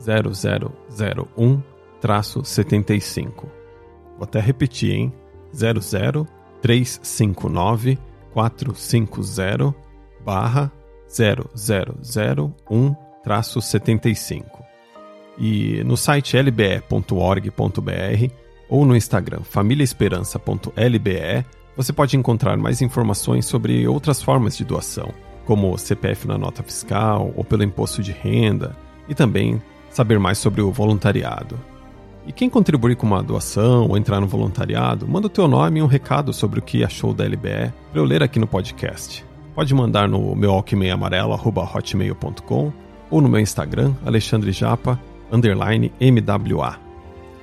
0001-75. Vou até repetir, hein? 00359 450 barra 0001-75. E no site lbe.org.br ou no Instagram famíliaesperança.lbe você pode encontrar mais informações sobre outras formas de doação, como CPF na nota fiscal ou pelo imposto de renda, e também saber mais sobre o voluntariado. E quem contribuir com uma doação ou entrar no voluntariado, manda o teu nome e um recado sobre o que achou da LBE para eu ler aqui no podcast. Pode mandar no meu alquimeamarelo.hotmail.com ou no meu Instagram, Alexandre Japa, underline MWA.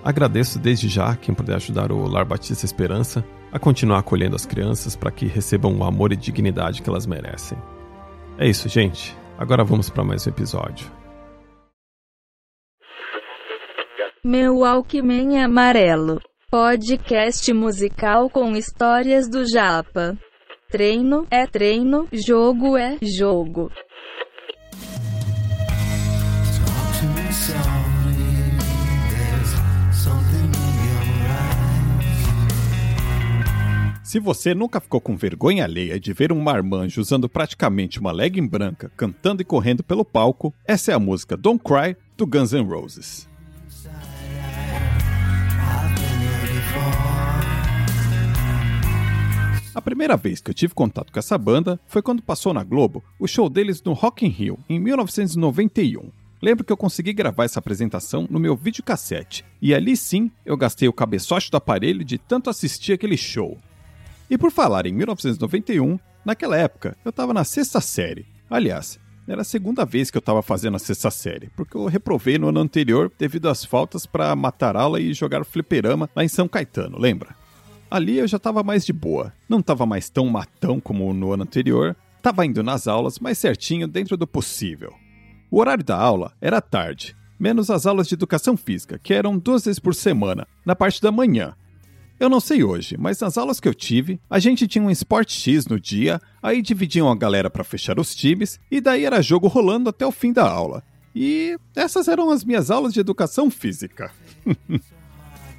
Agradeço desde já quem puder ajudar o Lar Batista Esperança a continuar acolhendo as crianças para que recebam o amor e dignidade que elas merecem. É isso, gente. Agora vamos para mais um episódio. Meu Walkman Amarelo. Podcast musical com histórias do Japa. Treino é treino, jogo é jogo. Se você nunca ficou com vergonha alheia de ver um marmanjo usando praticamente uma legging branca cantando e correndo pelo palco, essa é a música Don't Cry do Guns N' Roses. A primeira vez que eu tive contato com essa banda foi quando passou na Globo o show deles no Rock in Rio, em 1991. Lembro que eu consegui gravar essa apresentação no meu videocassete, e ali sim eu gastei o cabeçote do aparelho de tanto assistir aquele show. E por falar em 1991, naquela época eu estava na sexta série. Aliás, era a segunda vez que eu estava fazendo a sexta série, porque eu reprovei no ano anterior devido às faltas para matar aula e jogar fliperama lá em São Caetano, lembra? Ali eu já estava mais de boa, não estava mais tão matão como no ano anterior, estava indo nas aulas mais certinho dentro do possível. O horário da aula era tarde, menos as aulas de educação física, que eram duas vezes por semana, na parte da manhã. Eu não sei hoje, mas nas aulas que eu tive, a gente tinha um Sport X no dia, aí dividiam a galera para fechar os times, e daí era jogo rolando até o fim da aula. E essas eram as minhas aulas de educação física.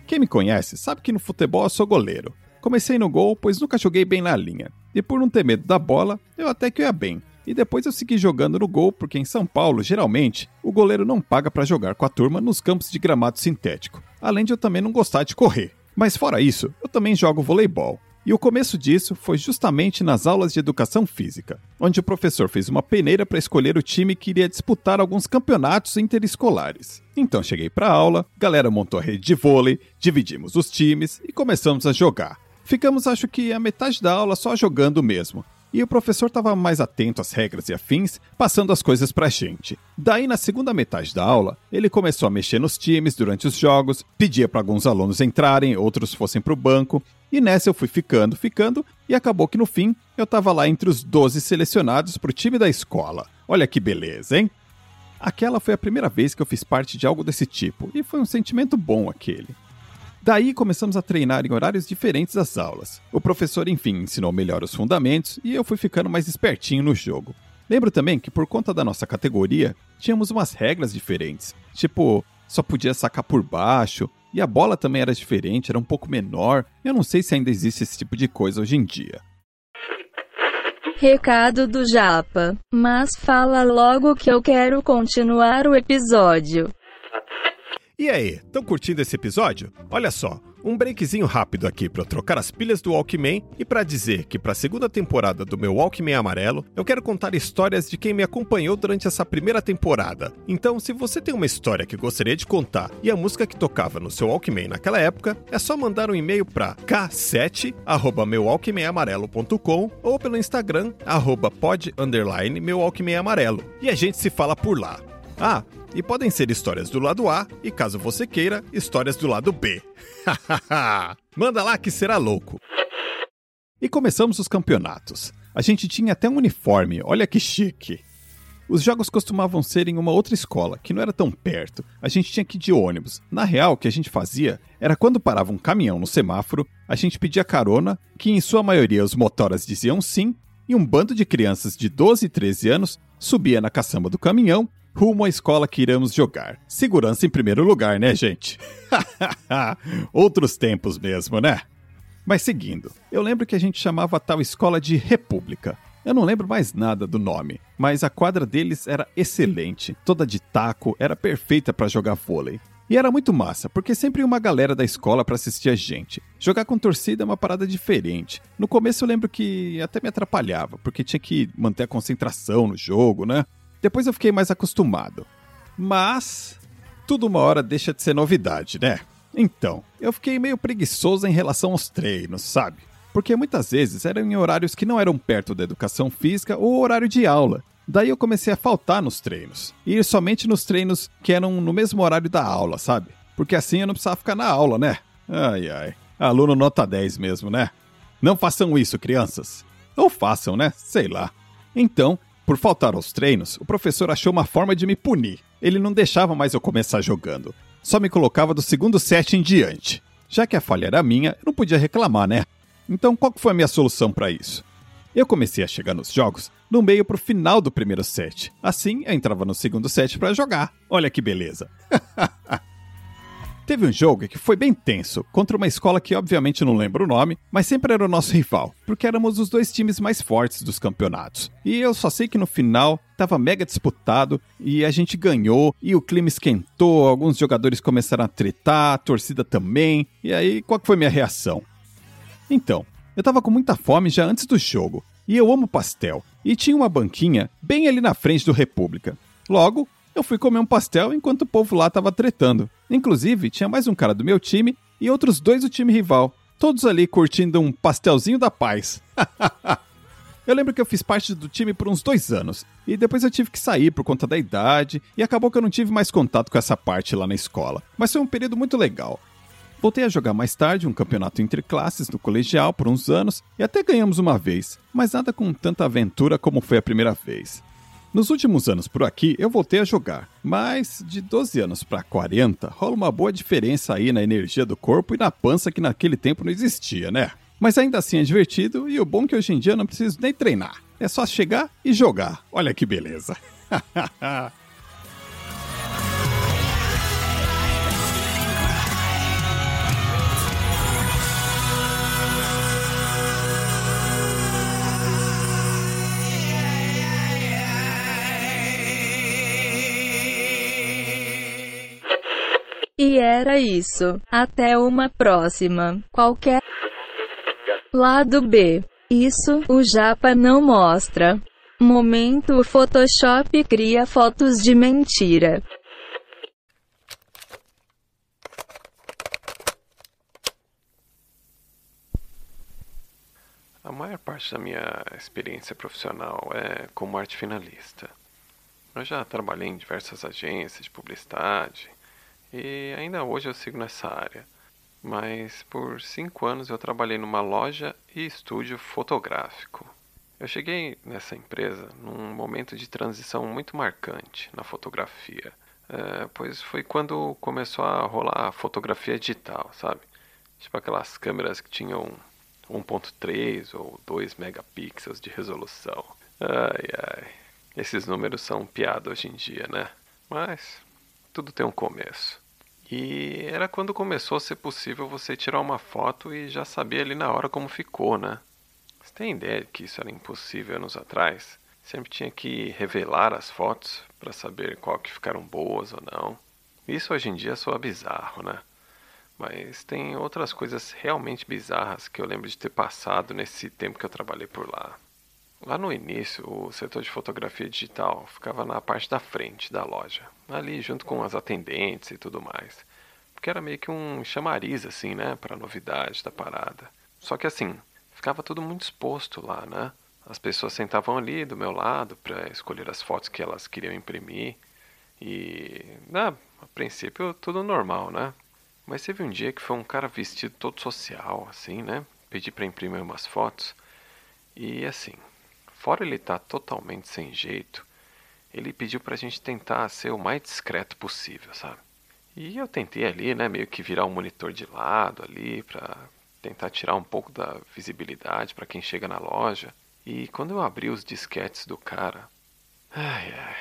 Quem me conhece sabe que no futebol eu sou goleiro. Comecei no gol, pois nunca joguei bem na linha. E por não ter medo da bola, eu até que ia bem. E depois eu segui jogando no gol, porque em São Paulo, geralmente, o goleiro não paga para jogar com a turma nos campos de gramado sintético. Além de eu também não gostar de correr. Mas fora isso, eu também jogo voleibol. E o começo disso foi justamente nas aulas de educação física, onde o professor fez uma peneira para escolher o time que iria disputar alguns campeonatos interescolares. Então cheguei para a aula, galera montou a rede de vôlei, dividimos os times e começamos a jogar. Ficamos acho que a metade da aula só jogando mesmo, e o professor estava mais atento às regras e afins, passando as coisas pra gente. Daí, na segunda metade da aula, ele começou a mexer nos times durante os jogos, pedia para alguns alunos entrarem, outros fossem pro banco, e nessa eu fui ficando, ficando, e acabou que no fim eu estava lá entre os 12 selecionados pro time da escola. Olha que beleza, hein? Aquela foi a primeira vez que eu fiz parte de algo desse tipo, e foi um sentimento bom aquele. Daí começamos a treinar em horários diferentes das aulas. O professor, enfim, ensinou melhor os fundamentos e eu fui ficando mais espertinho no jogo. Lembro também que por conta da nossa categoria, tínhamos umas regras diferentes. Tipo, só podia sacar por baixo, e a bola também era diferente, era um pouco menor. Eu não sei se ainda existe esse tipo de coisa hoje em dia. Recado do Japa. Mas fala logo que eu quero continuar o episódio. E aí, estão curtindo esse episódio? Olha só, Um breakzinho rápido aqui para trocar as pilhas do Walkman e para dizer que para a segunda temporada do meu Walkman amarelo, eu quero contar histórias de quem me acompanhou durante essa primeira temporada. Então, se você tem uma história que gostaria de contar e a música que tocava no seu Walkman naquela época, é só mandar um e-mail para k7@meualkmanamarelo.com ou pelo Instagram pod meu amarelo. E a gente se fala por lá. Ah, e podem ser histórias do lado A e, caso você queira, histórias do lado B. Manda lá que será louco. E começamos os campeonatos. A gente tinha até um uniforme, olha que chique. Os jogos costumavam ser em uma outra escola, que não era tão perto. A gente tinha que ir de ônibus. Na real, o que a gente fazia era quando parava um caminhão no semáforo, a gente pedia carona, que em sua maioria os motoras diziam sim, e um bando de crianças de 12 e 13 anos subia na caçamba do caminhão rumo à escola que iremos jogar. Segurança em primeiro lugar, né, gente? Outros tempos mesmo, né? Mas seguindo, eu lembro que a gente chamava a tal escola de República. Eu não lembro mais nada do nome, mas a quadra deles era excelente, toda de taco, era perfeita para jogar vôlei. E era muito massa, porque sempre uma galera da escola para assistir a gente. Jogar com torcida é uma parada diferente. No começo eu lembro que até me atrapalhava, porque tinha que manter a concentração no jogo, né? Depois eu fiquei mais acostumado. Mas tudo uma hora deixa de ser novidade, né? Então, eu fiquei meio preguiçoso em relação aos treinos, sabe? Porque muitas vezes eram em horários que não eram perto da educação física ou horário de aula. Daí eu comecei a faltar nos treinos. E ir somente nos treinos que eram no mesmo horário da aula, sabe? Porque assim eu não precisava ficar na aula, né? Ai ai. Aluno nota 10 mesmo, né? Não façam isso, crianças. Ou façam, né? Sei lá. Então, por faltar aos treinos, o professor achou uma forma de me punir. Ele não deixava mais eu começar jogando. Só me colocava do segundo set em diante. Já que a falha era minha, eu não podia reclamar, né? Então, qual foi a minha solução para isso? Eu comecei a chegar nos jogos no meio pro final do primeiro set. Assim, eu entrava no segundo set para jogar. Olha que beleza. Teve um jogo que foi bem tenso, contra uma escola que obviamente não lembro o nome, mas sempre era o nosso rival, porque éramos os dois times mais fortes dos campeonatos. E eu só sei que no final tava mega disputado e a gente ganhou e o clima esquentou, alguns jogadores começaram a tretar, a torcida também. E aí, qual foi minha reação? Então, eu tava com muita fome já antes do jogo, e eu amo pastel, e tinha uma banquinha bem ali na frente do República. Logo, eu fui comer um pastel enquanto o povo lá tava tretando. Inclusive, tinha mais um cara do meu time e outros dois do time rival, todos ali curtindo um pastelzinho da paz. eu lembro que eu fiz parte do time por uns dois anos, e depois eu tive que sair por conta da idade, e acabou que eu não tive mais contato com essa parte lá na escola. Mas foi um período muito legal. Voltei a jogar mais tarde um campeonato entre classes no colegial por uns anos e até ganhamos uma vez, mas nada com tanta aventura como foi a primeira vez. Nos últimos anos por aqui eu voltei a jogar, mas de 12 anos para 40 rola uma boa diferença aí na energia do corpo e na pança que naquele tempo não existia, né? Mas ainda assim é divertido e o bom é que hoje em dia eu não preciso nem treinar. É só chegar e jogar. Olha que beleza. E era isso. Até uma próxima. Qualquer lado B. Isso o Japa não mostra. Momento Photoshop cria fotos de mentira. A maior parte da minha experiência profissional é como arte finalista. Eu já trabalhei em diversas agências de publicidade, e ainda hoje eu sigo nessa área. Mas por cinco anos eu trabalhei numa loja e estúdio fotográfico. Eu cheguei nessa empresa num momento de transição muito marcante na fotografia, é, pois foi quando começou a rolar a fotografia digital, sabe? Tipo aquelas câmeras que tinham 1.3 ou 2 megapixels de resolução. Ai ai, esses números são piada hoje em dia, né? Mas tudo tem um começo. E era quando começou a ser possível você tirar uma foto e já saber ali na hora como ficou, né? Você tem ideia de que isso era impossível anos atrás? Sempre tinha que revelar as fotos para saber qual que ficaram boas ou não. Isso hoje em dia soa bizarro, né? Mas tem outras coisas realmente bizarras que eu lembro de ter passado nesse tempo que eu trabalhei por lá. Lá no início, o setor de fotografia digital ficava na parte da frente da loja, ali junto com as atendentes e tudo mais. Porque era meio que um chamariz, assim, né, para novidade da parada. Só que assim, ficava tudo muito exposto lá, né? As pessoas sentavam ali do meu lado para escolher as fotos que elas queriam imprimir. E, né, a princípio, tudo normal, né? Mas teve um dia que foi um cara vestido todo social, assim, né? Pedi para imprimir umas fotos. E assim, fora ele estar tá totalmente sem jeito, ele pediu pra gente tentar ser o mais discreto possível, sabe? E eu tentei ali, né, meio que virar um monitor de lado ali pra tentar tirar um pouco da visibilidade para quem chega na loja. E quando eu abri os disquetes do cara, ai ai,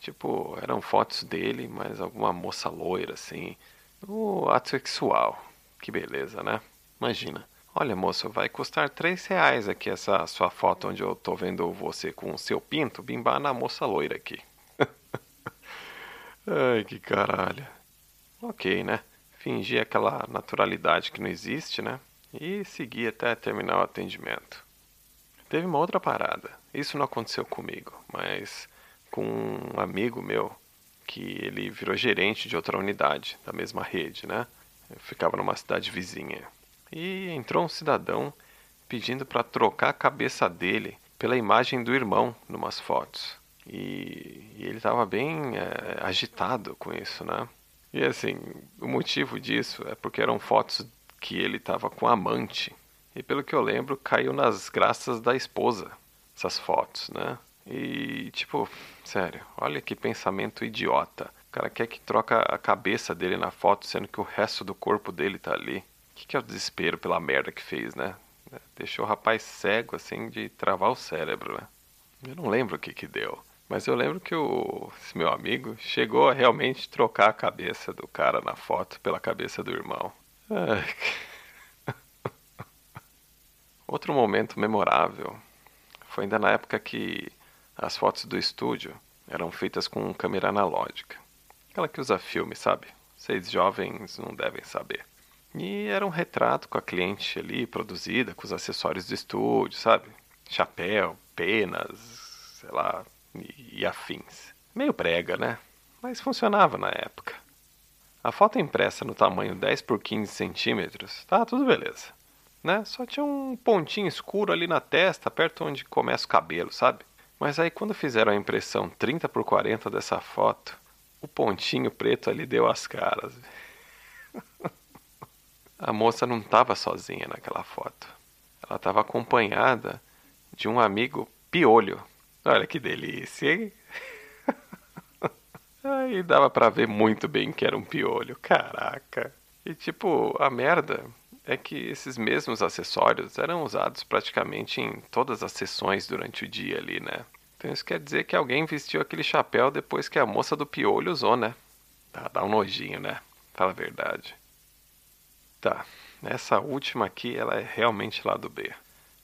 tipo, eram fotos dele, mas alguma moça loira assim, no ato sexual. Que beleza, né? Imagina. Olha, moço, vai custar três reais aqui essa sua foto onde eu tô vendo você com o seu pinto bimbar na moça loira aqui. Ai, que caralho. Ok, né? Fingir aquela naturalidade que não existe, né? E seguir até terminar o atendimento. Teve uma outra parada. Isso não aconteceu comigo, mas com um amigo meu que ele virou gerente de outra unidade da mesma rede, né? Eu ficava numa cidade vizinha. E entrou um cidadão pedindo para trocar a cabeça dele pela imagem do irmão numas fotos. E, e ele estava bem é, agitado com isso, né? E assim, o motivo disso é porque eram fotos que ele estava com amante e pelo que eu lembro, caiu nas graças da esposa, essas fotos, né? E, tipo, sério, olha que pensamento idiota. O cara quer que troca a cabeça dele na foto, sendo que o resto do corpo dele tá ali. Que, que é o desespero pela merda que fez, né? Deixou o rapaz cego, assim, de travar o cérebro, né? Eu não lembro o que que deu. Mas eu lembro que o esse meu amigo chegou a realmente trocar a cabeça do cara na foto pela cabeça do irmão. Ai, Outro momento memorável foi ainda na época que as fotos do estúdio eram feitas com câmera analógica. Aquela que usa filme, sabe? Vocês jovens não devem saber. E era um retrato com a cliente ali, produzida, com os acessórios do estúdio, sabe? Chapéu, penas, sei lá, e, e afins. Meio brega, né? Mas funcionava na época. A foto impressa no tamanho 10 por 15 centímetros, tá tudo beleza né? Só tinha um pontinho escuro ali na testa, perto onde começa o cabelo, sabe? Mas aí quando fizeram a impressão 30 por 40 dessa foto, o pontinho preto ali deu as caras. A moça não estava sozinha naquela foto. Ela estava acompanhada de um amigo piolho. Olha que delícia, hein? Aí dava para ver muito bem que era um piolho, caraca. E tipo, a merda é que esses mesmos acessórios eram usados praticamente em todas as sessões durante o dia ali, né? Então isso quer dizer que alguém vestiu aquele chapéu depois que a moça do piolho usou, né? Tá, dá um nojinho, né? Fala a verdade. Tá, essa última aqui, ela é realmente lado B.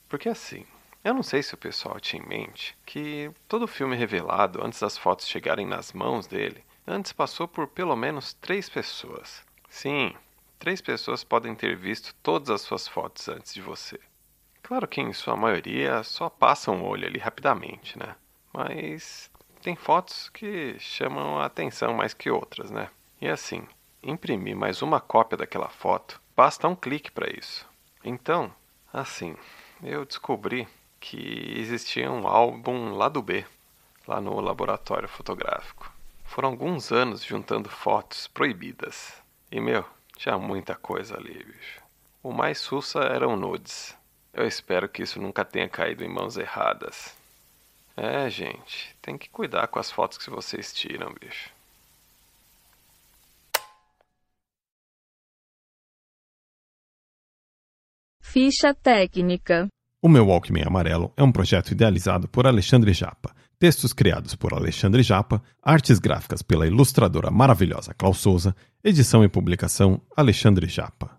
Porque assim, eu não sei se o pessoal tinha em mente que todo filme revelado antes das fotos chegarem nas mãos dele, antes passou por pelo menos três pessoas. Sim, Três pessoas podem ter visto todas as suas fotos antes de você. Claro que em sua maioria só passam o olho ali rapidamente, né? Mas tem fotos que chamam a atenção mais que outras, né? E assim, imprimir mais uma cópia daquela foto, basta um clique para isso. Então, assim, eu descobri que existia um álbum lado B, lá no laboratório fotográfico. Foram alguns anos juntando fotos proibidas. E meu, tinha muita coisa ali, bicho. O mais sussa eram nudes. Eu espero que isso nunca tenha caído em mãos erradas. É, gente, tem que cuidar com as fotos que vocês tiram, bicho. Ficha técnica. O meu Walkman Amarelo é um projeto idealizado por Alexandre Japa, textos criados por Alexandre Japa, artes gráficas pela ilustradora maravilhosa Klaus Souza, edição e publicação Alexandre Japa.